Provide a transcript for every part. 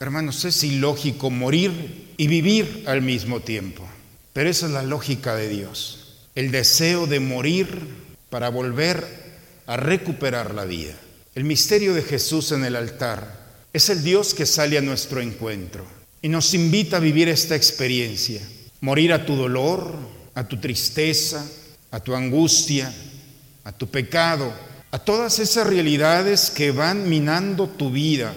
Hermanos, es ilógico morir y vivir al mismo tiempo, pero esa es la lógica de Dios, el deseo de morir para volver a recuperar la vida. El misterio de Jesús en el altar es el Dios que sale a nuestro encuentro y nos invita a vivir esta experiencia, morir a tu dolor, a tu tristeza, a tu angustia, a tu pecado, a todas esas realidades que van minando tu vida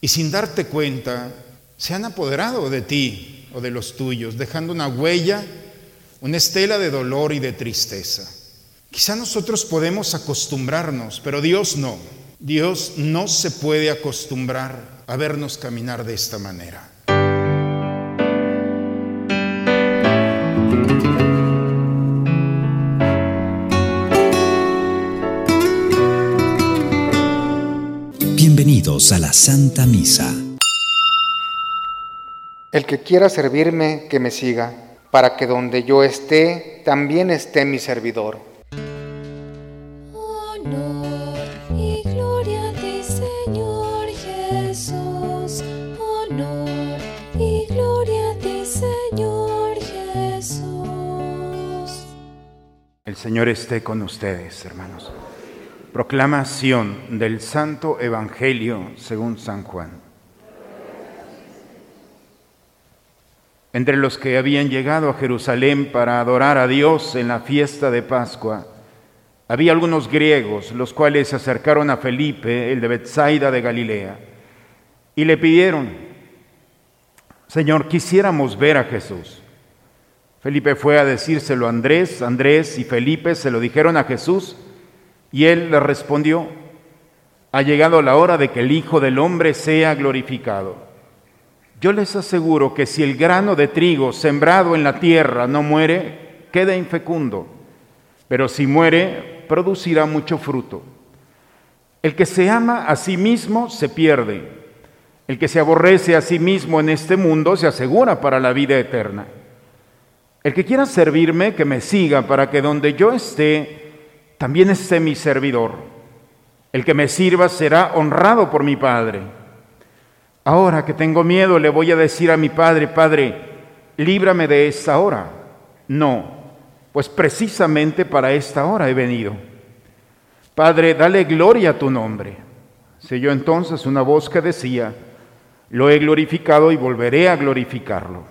y sin darte cuenta se han apoderado de ti o de los tuyos, dejando una huella, una estela de dolor y de tristeza. Quizá nosotros podemos acostumbrarnos, pero Dios no. Dios no se puede acostumbrar a vernos caminar de esta manera. Bienvenidos a la Santa Misa. El que quiera servirme, que me siga, para que donde yo esté, también esté mi servidor. Honor y gloria a ti, Señor Jesús. Honor y gloria a ti, Señor Jesús. El Señor esté con ustedes, hermanos. Proclamación del Santo Evangelio según San Juan. Entre los que habían llegado a Jerusalén para adorar a Dios en la fiesta de Pascua, había algunos griegos, los cuales se acercaron a Felipe, el de Bethsaida de Galilea, y le pidieron, Señor, quisiéramos ver a Jesús. Felipe fue a decírselo a Andrés, Andrés y Felipe se lo dijeron a Jesús, y él le respondió, ha llegado la hora de que el Hijo del Hombre sea glorificado. Yo les aseguro que si el grano de trigo sembrado en la tierra no muere, queda infecundo, pero si muere, producirá mucho fruto. El que se ama a sí mismo se pierde. El que se aborrece a sí mismo en este mundo se asegura para la vida eterna. El que quiera servirme, que me siga para que donde yo esté, también esté mi servidor. El que me sirva será honrado por mi Padre. Ahora que tengo miedo, le voy a decir a mi Padre, Padre, líbrame de esta hora. No, pues precisamente para esta hora he venido. Padre, dale gloria a tu nombre. Se oyó entonces una voz que decía, lo he glorificado y volveré a glorificarlo.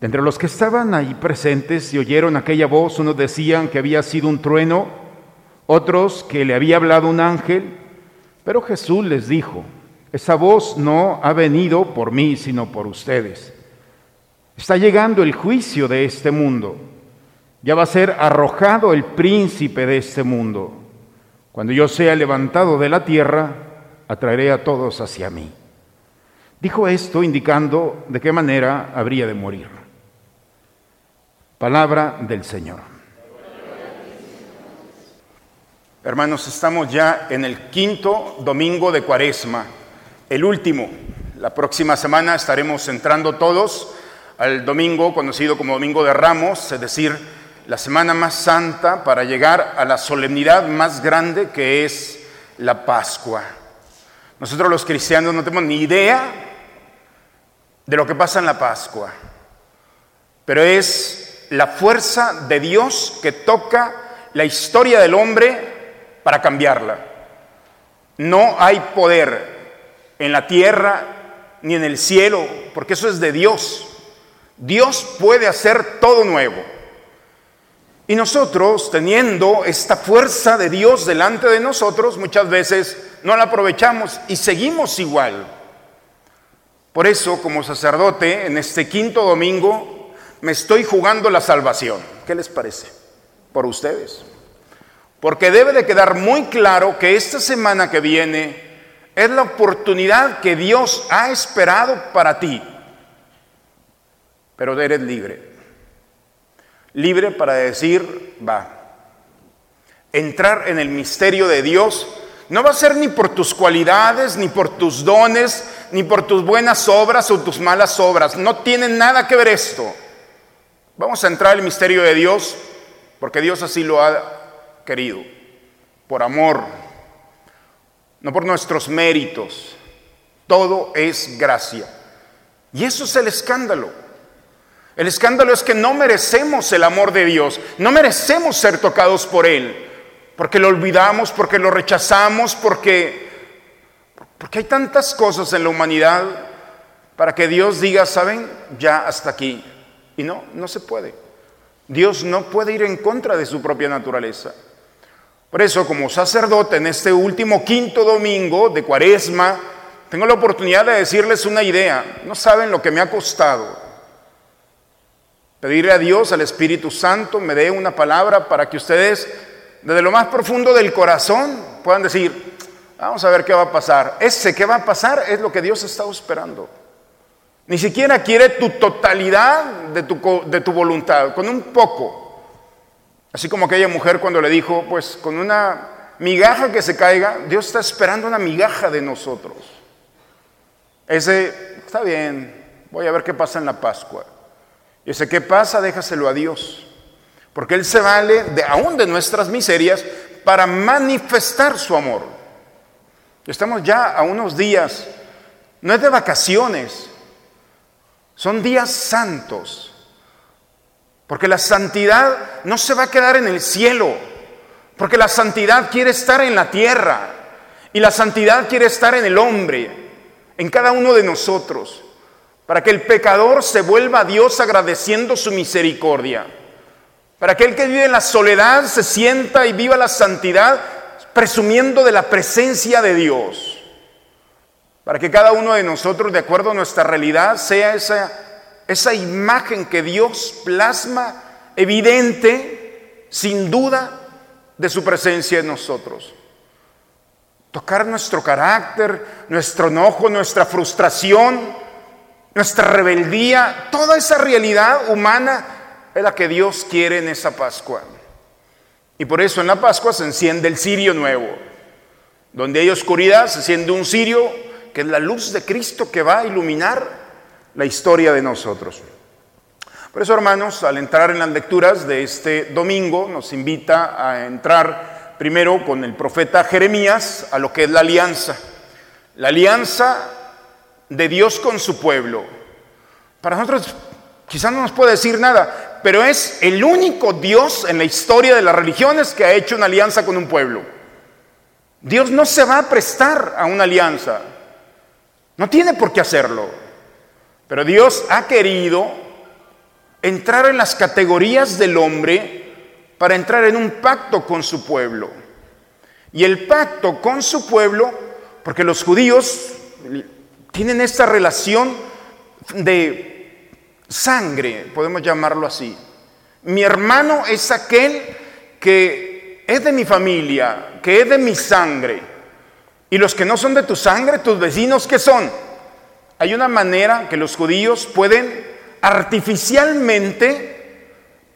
De entre los que estaban ahí presentes y oyeron aquella voz, unos decían que había sido un trueno, otros que le había hablado un ángel, pero Jesús les dijo, esa voz no ha venido por mí, sino por ustedes. Está llegando el juicio de este mundo. Ya va a ser arrojado el príncipe de este mundo. Cuando yo sea levantado de la tierra, atraeré a todos hacia mí. Dijo esto indicando de qué manera habría de morir. Palabra del Señor. Hermanos, estamos ya en el quinto domingo de Cuaresma, el último. La próxima semana estaremos entrando todos al domingo conocido como Domingo de Ramos, es decir, la semana más santa para llegar a la solemnidad más grande que es la Pascua. Nosotros los cristianos no tenemos ni idea de lo que pasa en la Pascua, pero es la fuerza de Dios que toca la historia del hombre para cambiarla. No hay poder en la tierra ni en el cielo, porque eso es de Dios. Dios puede hacer todo nuevo. Y nosotros, teniendo esta fuerza de Dios delante de nosotros, muchas veces no la aprovechamos y seguimos igual. Por eso, como sacerdote, en este quinto domingo, me estoy jugando la salvación. ¿Qué les parece? Por ustedes. Porque debe de quedar muy claro que esta semana que viene es la oportunidad que Dios ha esperado para ti. Pero eres libre. Libre para decir, va. Entrar en el misterio de Dios no va a ser ni por tus cualidades, ni por tus dones, ni por tus buenas obras o tus malas obras. No tiene nada que ver esto. Vamos a entrar al misterio de Dios porque Dios así lo ha querido, por amor, no por nuestros méritos, Todo es gracia. Y eso es el escándalo. El escándalo es que no merecemos el amor de Dios, no merecemos ser tocados por Él, porque lo olvidamos, porque lo rechazamos, porque, porque hay tantas cosas en la humanidad para que Dios diga, ¿saben? Ya hasta aquí. Y no, no se puede. Dios no puede ir en contra de su propia naturaleza. Por eso, como sacerdote, en este último quinto domingo de Cuaresma, tengo la oportunidad de decirles una idea. No saben lo que me ha costado Pedirle a Dios, al Espíritu Santo, me dé una palabra para que ustedes, desde lo más profundo del corazón, puedan decir, vamos a ver qué va a pasar. Ese que va a pasar es lo que Dios está esperando. Ni siquiera quiere tu totalidad de tu, voluntad, con un poco. Así como aquella mujer cuando le dijo, pues con una migaja que se caiga, Dios está esperando una migaja de nosotros. Ese, está bien, voy a ver qué pasa en la Pascua. Y ese ¿qué pasa? Déjaselo a Dios. Porque Él se vale de, aún de nuestras miserias para manifestar su amor. Estamos ya a unos días, no es de vacaciones, son días santos. Porque la santidad no se va a quedar en el cielo, porque la santidad quiere estar en la tierra. Y la santidad quiere estar en el hombre, en cada uno de nosotros. Para que el pecador se vuelva a Dios agradeciendo su misericordia, para que el que vive en la soledad se sienta y viva la santidad presumiendo de la presencia de Dios, para que cada uno de nosotros, de acuerdo a nuestra realidad, sea esa, esa imagen que Dios plasma evidente, sin duda, de su presencia en nosotros. Tocar nuestro carácter, nuestro enojo, nuestra frustración, nuestra rebeldía, toda esa realidad humana es la que Dios quiere en esa Pascua. Y por eso en la Pascua se enciende el cirio nuevo. Donde hay oscuridad se enciende un cirio que es la luz de Cristo que va a iluminar la historia de nosotros. Por eso, hermanos, al entrar en las lecturas de este domingo, nos invita a entrar primero con el profeta Jeremías a lo que es la alianza. La alianza de Dios con su pueblo. Para nosotros quizás no nos puede decir nada, pero es el único Dios en la historia de las religiones que ha hecho una alianza con un pueblo. Dios no se va a prestar a una alianza, no tiene por qué hacerlo, pero Dios ha querido entrar en las categorías del hombre para entrar en un pacto con su pueblo. Y el pacto con su pueblo, porque los judíos tienen esta relación de sangre, podemos llamarlo así. Mi hermano es aquel que es de mi familia, que es de mi sangre. Y los que no son de tu sangre, tus vecinos, ¿qué son? Hay una manera que los judíos pueden artificialmente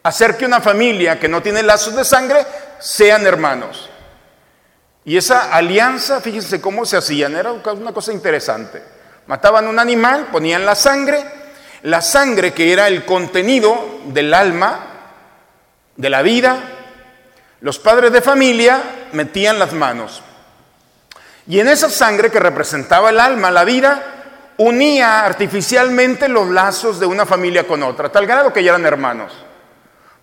hacer que una familia que no tiene lazos de sangre sean hermanos. Y esa alianza, fíjense cómo se hacían, era una cosa interesante. Mataban un animal, ponían la sangre, la sangre que era el contenido del alma, de la vida, los padres de familia metían las manos. Y en esa sangre que representaba el alma, la vida, unía artificialmente los lazos de una familia con otra, tal grado que ya eran hermanos.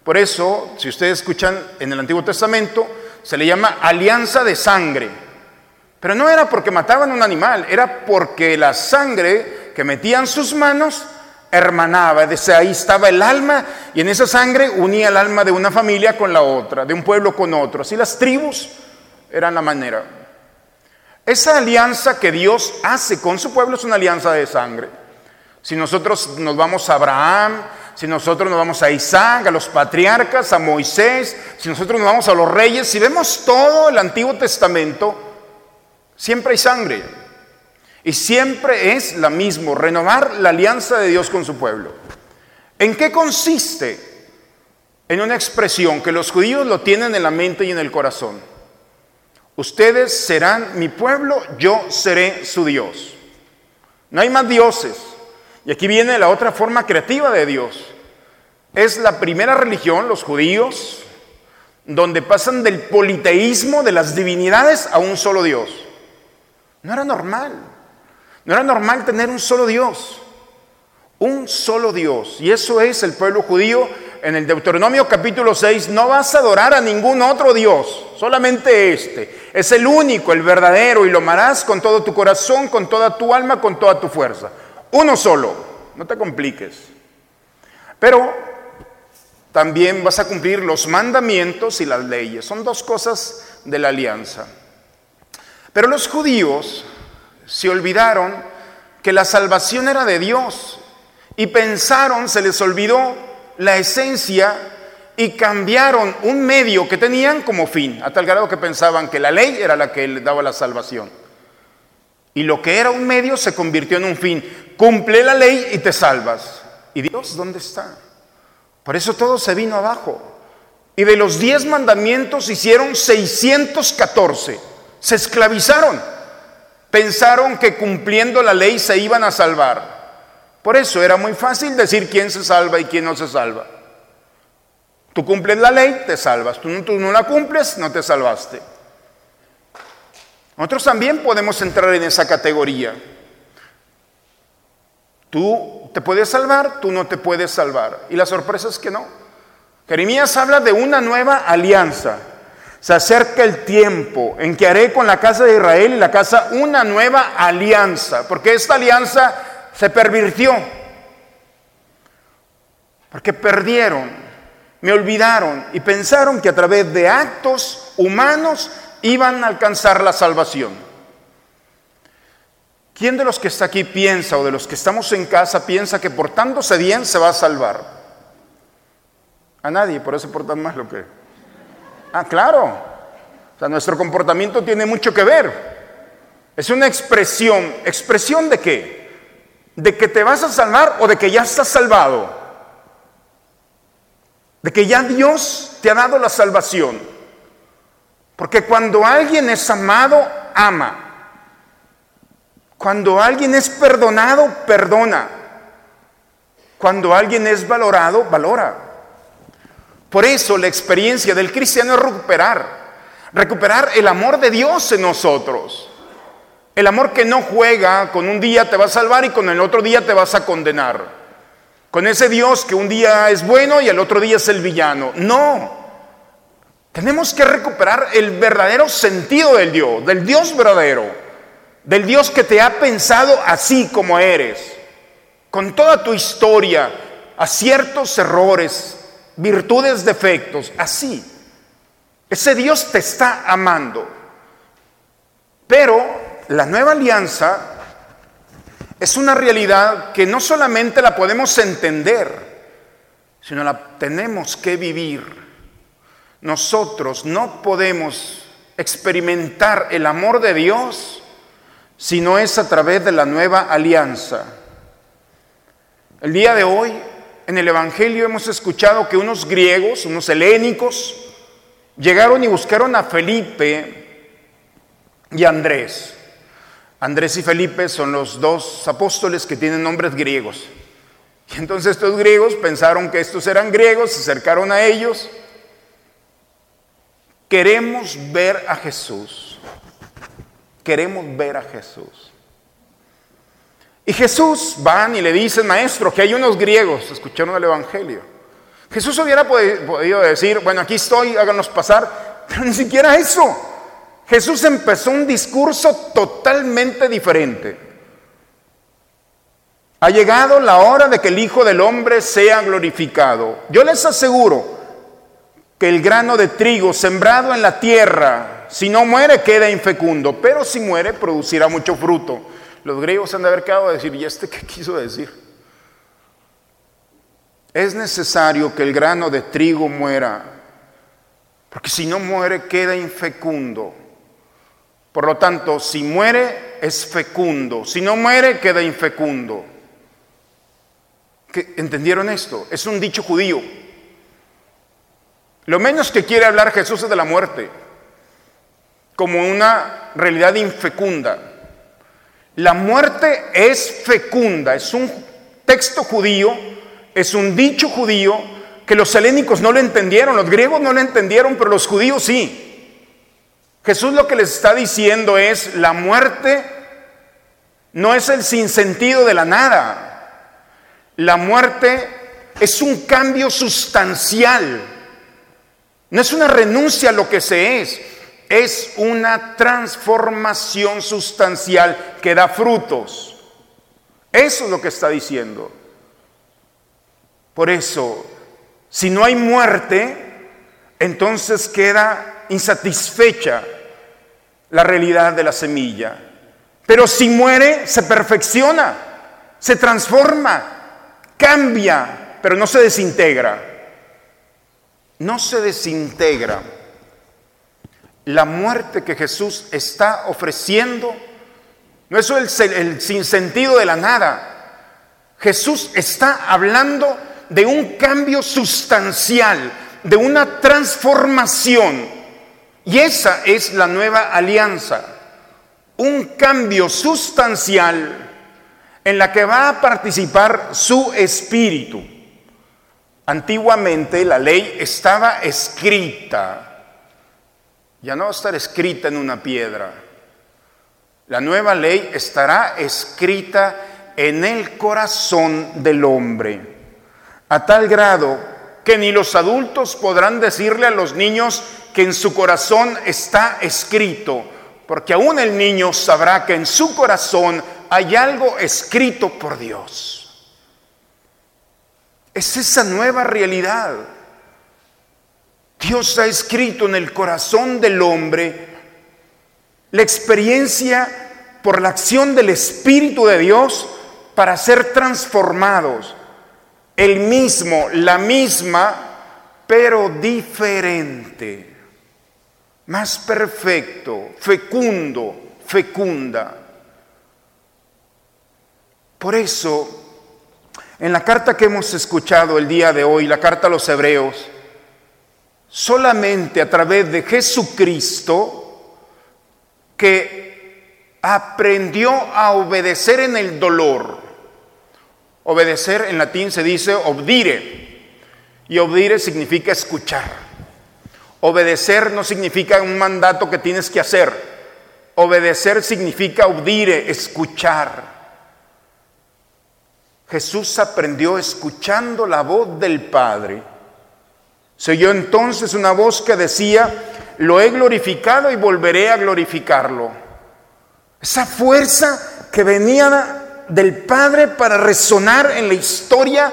Por eso, si ustedes escuchan en el Antiguo Testamento, se le llama alianza de sangre. Pero no era porque mataban un animal, era porque la sangre que metían sus manos hermanaba, desde ahí estaba el alma y en esa sangre unía el alma de una familia con la otra, de un pueblo con otro. Así las tribus eran la manera. Esa alianza que Dios hace con su pueblo es una alianza de sangre. Si nosotros nos vamos a Abraham, si nosotros nos vamos a Isaac, a los patriarcas, a Moisés, si nosotros nos vamos a los reyes, si vemos todo el Antiguo Testamento, Siempre hay sangre. Y siempre es la misma, renovar la alianza de Dios con su pueblo. ¿En qué consiste? En una expresión que los judíos lo tienen en la mente y en el corazón. Ustedes serán mi pueblo, yo seré su Dios. No hay más dioses. Y aquí viene la otra forma creativa de Dios. Es la primera religión, los judíos, donde pasan del politeísmo de las divinidades a un solo Dios. No era normal. No era normal tener un solo Dios. Un solo Dios. Y eso es el pueblo judío. En el Deuteronomio capítulo 6, no vas a adorar a ningún otro Dios, solamente este. Es el único, el verdadero, y lo amarás con todo tu corazón, con toda tu alma, con toda tu fuerza. Uno solo, no te compliques. Pero también vas a cumplir los mandamientos y las leyes. Son dos cosas de la alianza. Pero los judíos se olvidaron que la salvación era de Dios y pensaron, se les olvidó la esencia y cambiaron un medio que tenían como fin, a tal grado que pensaban que la ley era la que les daba la salvación. Y lo que era un medio se convirtió en un fin. Cumple la ley y te salvas. ¿Y Dios dónde está? Por eso todo se vino abajo. Y de los diez mandamientos hicieron 614. Se esclavizaron. Pensaron que cumpliendo la ley se iban a salvar. Por eso era muy fácil decir quién se salva y quién no se salva. Tú cumples la ley, te salvas. Tú, no la cumples, no te salvaste. Nosotros también podemos entrar en esa categoría. Tú te puedes salvar, tú no te puedes salvar. Y la sorpresa es que no. Jeremías habla de una nueva alianza. Se acerca el tiempo en que haré con la casa de Israel y la casa una nueva alianza, porque esta alianza se pervirtió, porque perdieron, me olvidaron y pensaron que a través de actos humanos iban a alcanzar la salvación. ¿Quién de los que está aquí piensa o de los que estamos en casa piensa que portándose bien se va a salvar? A nadie, por eso portan más lo que... Ah, claro. O sea, nuestro comportamiento tiene mucho que ver. Es una expresión. ¿Expresión de qué? de que te vas a salvar o de que ya estás salvado. De que ya Dios te ha dado la salvación. Porque cuando alguien es amado, ama. Cuando alguien es perdonado, perdona. Cuando alguien es valorado, valora. Por eso la experiencia del cristiano es recuperar, recuperar el amor de Dios en nosotros. El amor que no juega con un día te va a salvar y con el otro día te vas a condenar. Con ese Dios que un día es bueno y el otro día es el villano. No. Tenemos que recuperar el verdadero sentido del Dios, del Dios verdadero, del Dios que te ha pensado así como eres, con toda tu historia, aciertos, errores, virtudes, defectos, así. Ese Dios te está amando. Pero la nueva alianza es una realidad que no solamente la podemos entender, sino la tenemos que vivir. Nosotros no podemos experimentar el amor de Dios si no es a través de la nueva alianza. El día de hoy, en el Evangelio hemos escuchado que unos griegos, unos helénicos, llegaron y buscaron a Felipe y Andrés. Andrés y Felipe son los dos apóstoles que tienen nombres griegos. Y entonces estos griegos pensaron que estos eran griegos, se acercaron a ellos. Queremos ver a Jesús. Queremos ver a Jesús. Y Jesús van y le dicen, maestro, que hay unos griegos, escucharon el Evangelio. Jesús hubiera podido decir, bueno, aquí estoy, háganos pasar, pero ni siquiera eso. Jesús empezó un discurso totalmente diferente. Ha llegado la hora de que el Hijo del Hombre sea glorificado. Yo les aseguro que el grano de trigo sembrado en la tierra, si no muere, queda infecundo, pero si muere, producirá mucho fruto. Los griegos han de haber quedado a decir, ¿y este qué quiso decir? Es necesario que el grano de trigo muera, porque si no muere, queda infecundo. Por lo tanto, si muere, es fecundo. Si no muere, queda infecundo. ¿Entendieron esto? Es un dicho judío. Lo menos que quiere hablar Jesús es de la muerte, como una realidad infecunda. La muerte es fecunda, es un texto judío, es un dicho judío que los helénicos no lo entendieron, los griegos no lo entendieron, pero los judíos sí. Jesús lo que les está diciendo es, la muerte No es el sinsentido de la nada. La muerte es un cambio sustancial. No es una renuncia a lo que se es, es una transformación sustancial que da frutos. Eso es lo que está diciendo. Por eso, si no hay muerte, entonces queda insatisfecha la realidad de la semilla. Pero si muere, se perfecciona, se transforma, cambia, pero no se desintegra. No se desintegra. La muerte que Jesús está ofreciendo no es el, sinsentido de la nada. Jesús está hablando de un cambio sustancial, de una transformación. Y esa es la nueva alianza, un cambio sustancial en la que va a participar su espíritu. Antiguamente la ley estaba escrita, ya no va a estar escrita en una piedra. La nueva ley estará escrita en el corazón del hombre, a tal grado que ni los adultos podrán decirle a los niños que en su corazón está escrito, porque aún el niño sabrá que en su corazón hay algo escrito por Dios. Es esa nueva realidad. Dios ha escrito en el corazón del hombre la experiencia por la acción del Espíritu de Dios para ser transformados. El mismo, la misma, pero diferente. Más perfecto, fecundo, fecunda. Por eso, en la carta que hemos escuchado el día de hoy, la carta a los hebreos, solamente a través de Jesucristo, que aprendió a obedecer en el dolor. Obedecer en latín se dice obdire, y obdire significa escuchar. Obedecer no significa un mandato que tienes que hacer. Obedecer significa obdire, escuchar. Jesús aprendió escuchando la voz del Padre. Se oyó entonces una voz que decía, lo he glorificado y volveré a glorificarlo. Esa fuerza que venía del Padre para resonar en la historia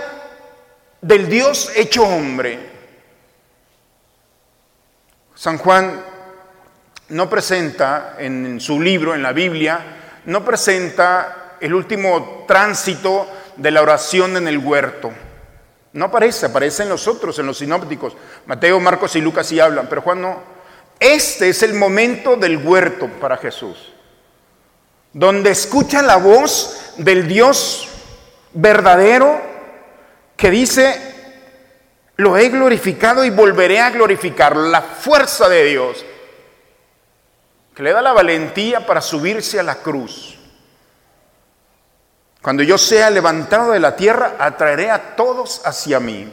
del Dios hecho hombre. San Juan no presenta en su libro, en la Biblia, no presenta el último tránsito de la oración en el huerto. No aparece, aparece en los otros, en los sinópticos. Mateo, Marcos y Lucas sí hablan, pero Juan no. Este es el momento del huerto para Jesús, donde escucha la voz del Dios verdadero que dice, lo he glorificado y volveré a glorificar, la fuerza de Dios, que le da la valentía para subirse a la cruz cuando yo sea levantado de la tierra, atraeré a todos hacia mí.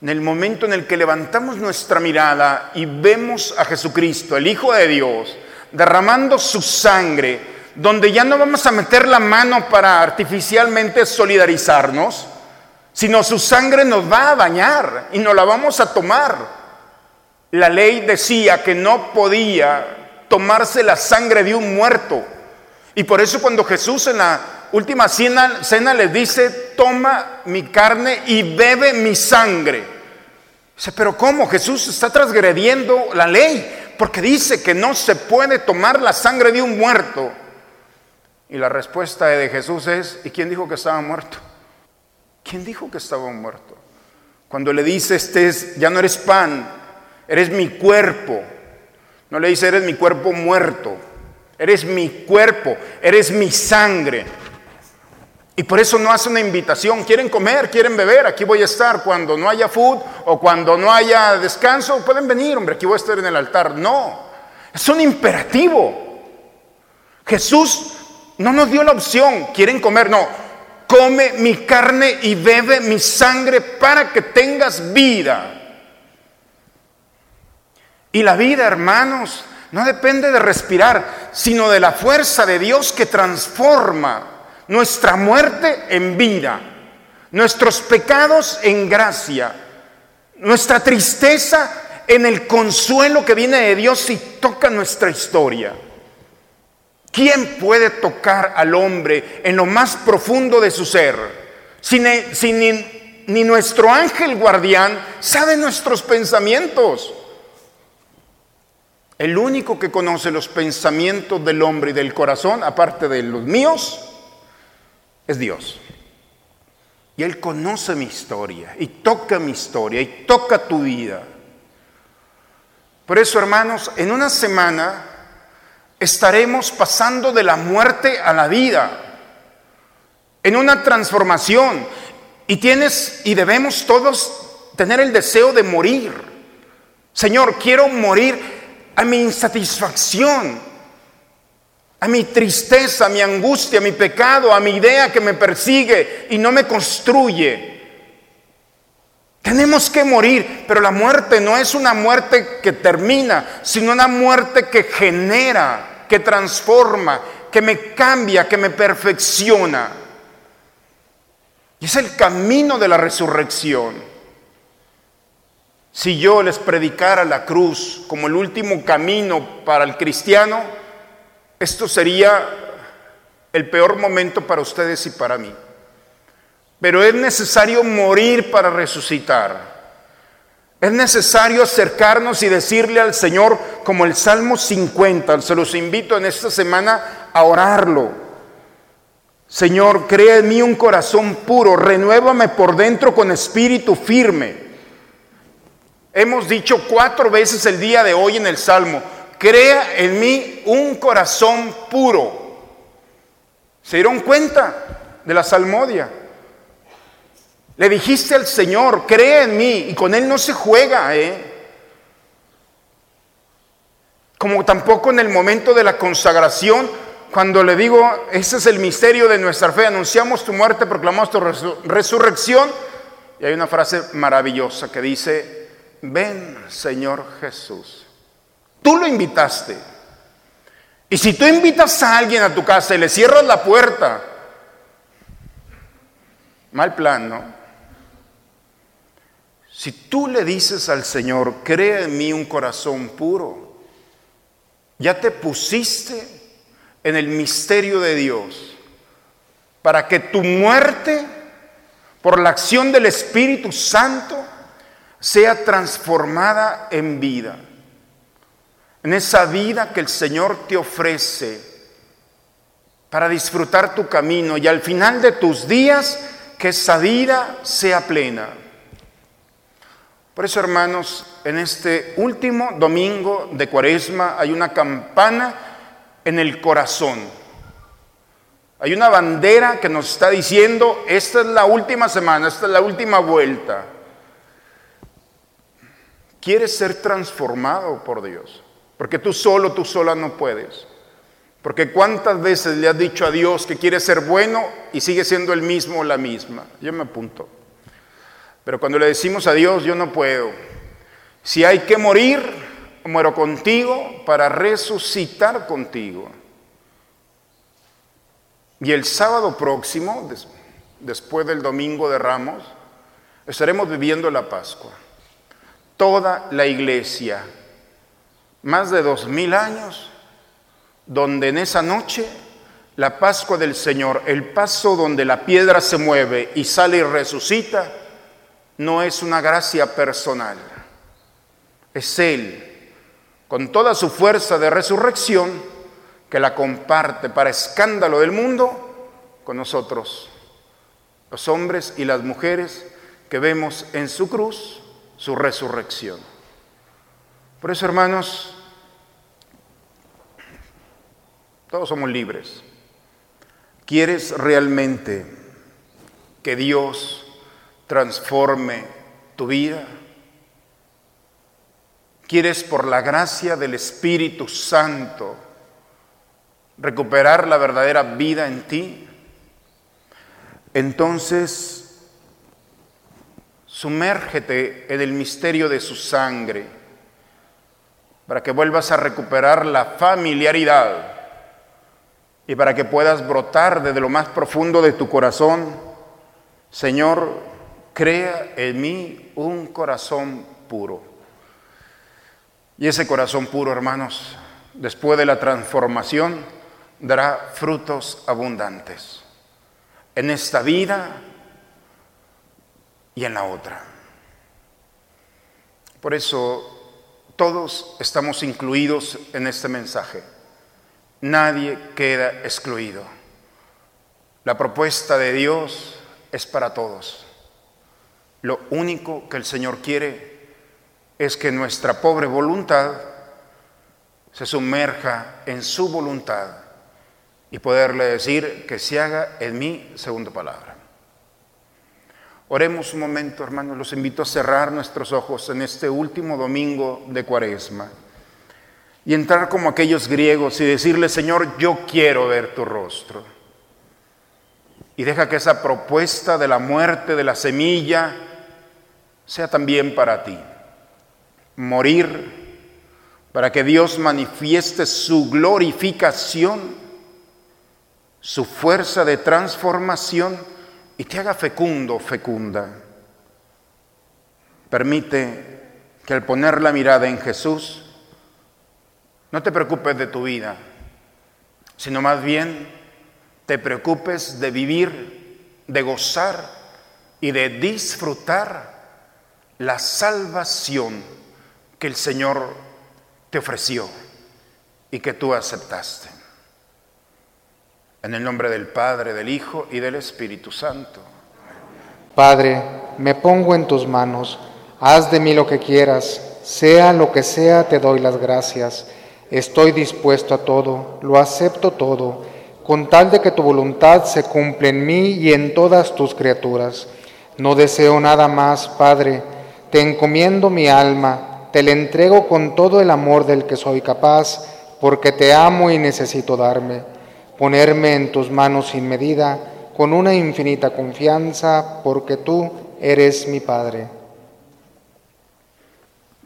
En el momento en el que levantamos nuestra mirada y vemos a Jesucristo, el Hijo de Dios, derramando su sangre, donde ya no vamos a meter la mano para artificialmente solidarizarnos, sino su sangre nos va a bañar y nos la vamos a tomar. La ley decía que no podía tomarse la sangre de un muerto. Y por eso cuando Jesús en la última cena, cena les dice, toma mi carne y bebe mi sangre. Dice, pero ¿cómo? Jesús está transgrediendo la ley, porque dice que no se puede tomar la sangre de un muerto. Y la respuesta de Jesús es, ¿y quién dijo que estaba muerto? ¿Quién dijo que estaba muerto? Cuando le dice, este es, ya no eres pan, eres mi cuerpo. No le dice, eres mi cuerpo muerto, eres mi cuerpo, eres mi sangre. Y por eso no hace una invitación. Quieren comer, quieren beber, aquí voy a estar. Cuando no haya food o cuando no haya descanso, pueden venir, hombre, aquí voy a estar en el altar. No, es un imperativo. Jesús no nos dio la opción, quieren comer, no. Come mi carne y bebe mi sangre para que tengas vida. Y la vida, hermanos, no depende de respirar, sino de la fuerza de Dios que transforma nuestra muerte en vida, nuestros pecados en gracia, nuestra tristeza en el consuelo que viene de Dios y toca nuestra historia. ¿Quién puede tocar al hombre en lo más profundo de su ser? Si, ni, ni nuestro ángel guardián sabe nuestros pensamientos. El único que conoce los pensamientos del hombre y del corazón, aparte de los míos, es Dios. Y Él conoce mi historia y toca mi historia y toca tu vida. Por eso, hermanos, en una semana estaremos pasando de la muerte a la vida, en una transformación. Y tienes y debemos todos tener el deseo de morir. Señor, quiero morir a mi insatisfacción, a mi tristeza, a mi angustia, a mi pecado, a mi idea que me persigue y no me construye. Tenemos que morir, pero la muerte no es una muerte que termina, sino una muerte que genera, que transforma, que me cambia, que me perfecciona. Y es el camino de la resurrección. Si yo les predicara la cruz como el último camino para el cristiano, esto sería el peor momento para ustedes y para mí. Pero es necesario morir para resucitar. Es necesario acercarnos y decirle al Señor, como el Salmo 50, se los invito en esta semana a orarlo. Señor, crea en mí un corazón puro, renuévame por dentro con espíritu firme. Hemos dicho cuatro veces el día de hoy en el Salmo, crea en mí un corazón puro. ¿Se dieron cuenta de la salmodia? Le dijiste al Señor, cree en mí, y con Él no se juega, ¿eh? Como tampoco en el momento de la consagración, cuando le digo, ese es el misterio de nuestra fe, anunciamos tu muerte, proclamamos tu resurrección, y hay una frase maravillosa que dice, ven Señor Jesús. Tú lo invitaste. Y si tú invitas a alguien a tu casa y le cierras la puerta, mal plan, ¿no? Si tú le dices al Señor, crea en mí un corazón puro, ya te pusiste en el misterio de Dios para que tu muerte, por la acción del Espíritu Santo, sea transformada en vida en esa vida que el Señor te ofrece para disfrutar tu camino y al final de tus días que esa vida sea plena. Por eso, hermanos, en este último domingo de Cuaresma hay una campana en el corazón. Hay una bandera que nos está diciendo, esta es la última semana, esta es la última vuelta. ¿Quieres ser transformado por Dios? Porque tú solo, tú sola no puedes. Porque cuántas veces le has dicho a Dios que quiere ser bueno y sigue siendo el mismo o la misma. Yo me apunto. Pero cuando le decimos a Dios, yo no puedo. Si hay que morir, muero contigo para resucitar contigo. Y el sábado próximo, después del domingo de Ramos, estaremos viviendo la Pascua. Toda la iglesia más de dos mil años, donde en esa noche la Pascua del Señor, el paso donde la piedra se mueve y sale y resucita, no es una gracia personal, es Él, con toda su fuerza de resurrección, que la comparte para escándalo del mundo con nosotros, los hombres y las mujeres que vemos en su cruz su resurrección. Por eso, hermanos, todos somos libres. ¿Quieres realmente que Dios transforme tu vida? ¿Quieres por la gracia del Espíritu Santo recuperar la verdadera vida en ti? Entonces, sumérgete en el misterio de su sangre para que vuelvas a recuperar la familiaridad y para que puedas brotar desde lo más profundo de tu corazón, Señor, crea en mí un corazón puro. Y ese corazón puro, hermanos, después de la transformación, dará frutos abundantes en esta vida y en la otra. Por eso todos estamos incluidos en este mensaje. Nadie queda excluido. La propuesta de Dios es para todos. Lo único que el Señor quiere es que nuestra pobre voluntad se sumerja en su voluntad y poderle decir que se haga en mí segunda palabra. Oremos un momento, hermanos, los invito a cerrar nuestros ojos en este último domingo de Cuaresma y entrar como aquellos griegos y decirle, Señor, yo quiero ver tu rostro. Y deja que esa propuesta de la muerte de la semilla sea también para ti. Morir para que Dios manifieste su glorificación, su fuerza de transformación y te haga fecundo, fecunda. Permite que al poner la mirada en Jesús, no te preocupes de tu vida, sino más bien te preocupes de vivir, de gozar y de disfrutar la salvación que el Señor te ofreció y que tú aceptaste. En el nombre del Padre, del Hijo y del Espíritu Santo. Padre, me pongo en tus manos, haz de mí lo que quieras, sea lo que sea, te doy las gracias. Estoy dispuesto a todo, lo acepto todo, con tal de que tu voluntad se cumpla en mí y en todas tus criaturas. No deseo nada más, Padre, te encomiendo mi alma te le entrego con todo el amor del que soy capaz, porque te amo y necesito darme, ponerme en tus manos sin medida, con una infinita confianza, porque tú eres mi Padre.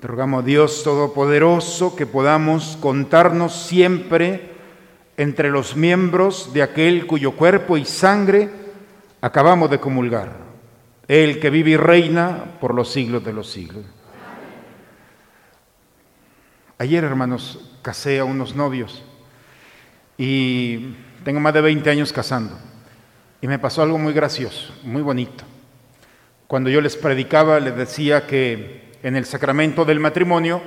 Te rogamos, Dios Todopoderoso, que podamos contarnos siempre entre los miembros de aquel cuyo cuerpo y sangre acabamos de comulgar, el que vive y reina por los siglos de los siglos. Ayer, hermanos, casé a unos novios y tengo más de 20 años casando. Y me pasó algo muy gracioso, muy bonito. Cuando yo les predicaba, les decía que en el sacramento del matrimonio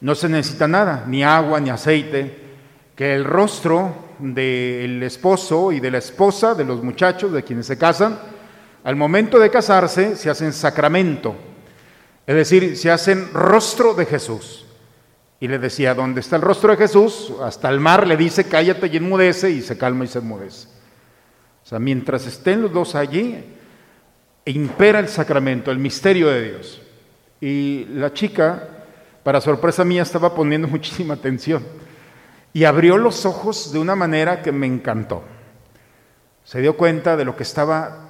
no se necesita nada, ni agua, ni aceite, que el rostro del esposo y de la esposa, de los muchachos, de quienes se casan, al momento de casarse se hacen sacramento, es decir, se hacen rostro de Jesús. Y le decía, ¿dónde está el rostro de Jesús? Hasta el mar le dice, cállate y enmudece, y se calma y se enmudece. O sea, mientras estén los dos allí, impera el sacramento, el misterio de Dios. Y la chica, para sorpresa mía, estaba poniendo muchísima atención. Y abrió los ojos de una manera que me encantó. Se dio cuenta de lo que estaba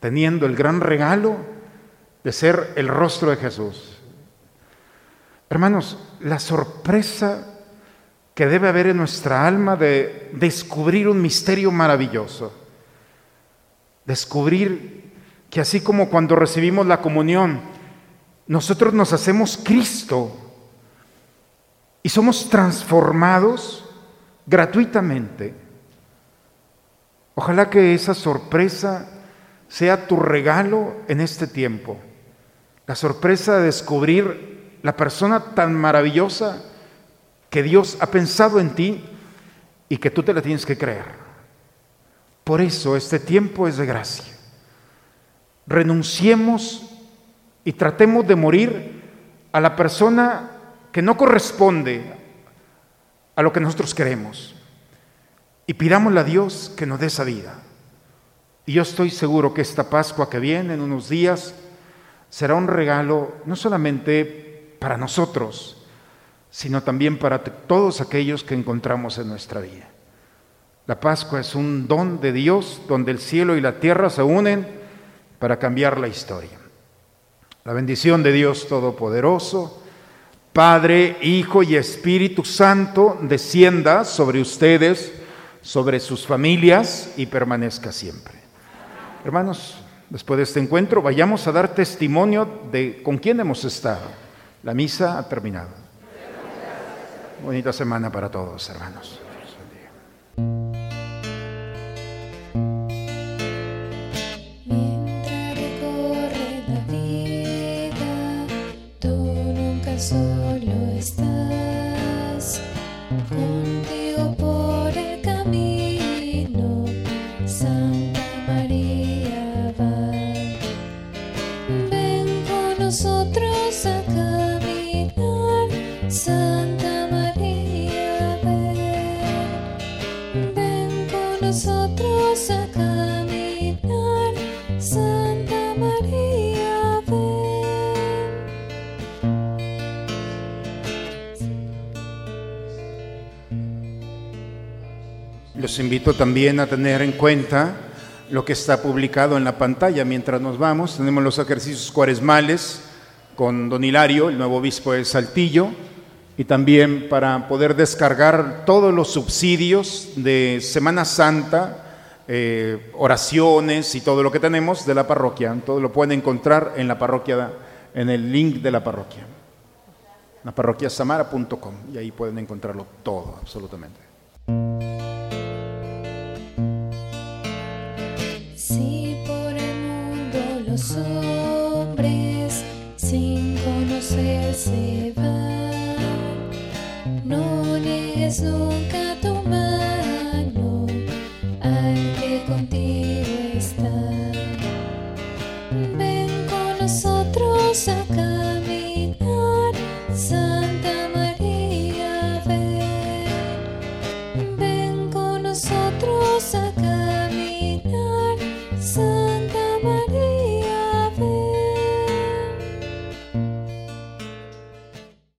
teniendo, el gran regalo de ser el rostro de Jesús. Hermanos, la sorpresa que debe haber en nuestra alma de descubrir un misterio maravilloso. Descubrir que así como cuando recibimos la comunión, nosotros nos hacemos Cristo y somos transformados gratuitamente. Ojalá que esa sorpresa sea tu regalo en este tiempo. La sorpresa de descubrir la persona tan maravillosa que Dios ha pensado en ti y que tú te la tienes que creer. Por eso este tiempo es de gracia. Renunciemos y tratemos de morir a la persona que no corresponde a lo que nosotros queremos. Y pidámosle a Dios que nos dé esa vida. Y yo estoy seguro que esta Pascua que viene en unos días será un regalo no solamente para nosotros, sino también para todos aquellos que encontramos en nuestra vida. La Pascua es un don de Dios donde el cielo y la tierra se unen para cambiar la historia. La bendición de Dios Todopoderoso, Padre, Hijo y Espíritu Santo, descienda sobre ustedes, sobre sus familias y permanezca siempre. Hermanos, después de este encuentro, vayamos a dar testimonio de con quién hemos estado. La misa ha terminado. Bonita semana para todos, hermanos. Invito también a tener en cuenta lo que está publicado en la pantalla mientras nos vamos. Tenemos los ejercicios cuaresmales con don Hilario, el nuevo obispo de Saltillo, y también para poder descargar todos los subsidios de Semana Santa, eh, oraciones y todo lo que tenemos de la parroquia. Todo lo pueden encontrar en la parroquia, en el link de la parroquia, la parroquiasamara.com, y ahí pueden encontrarlo todo, absolutamente.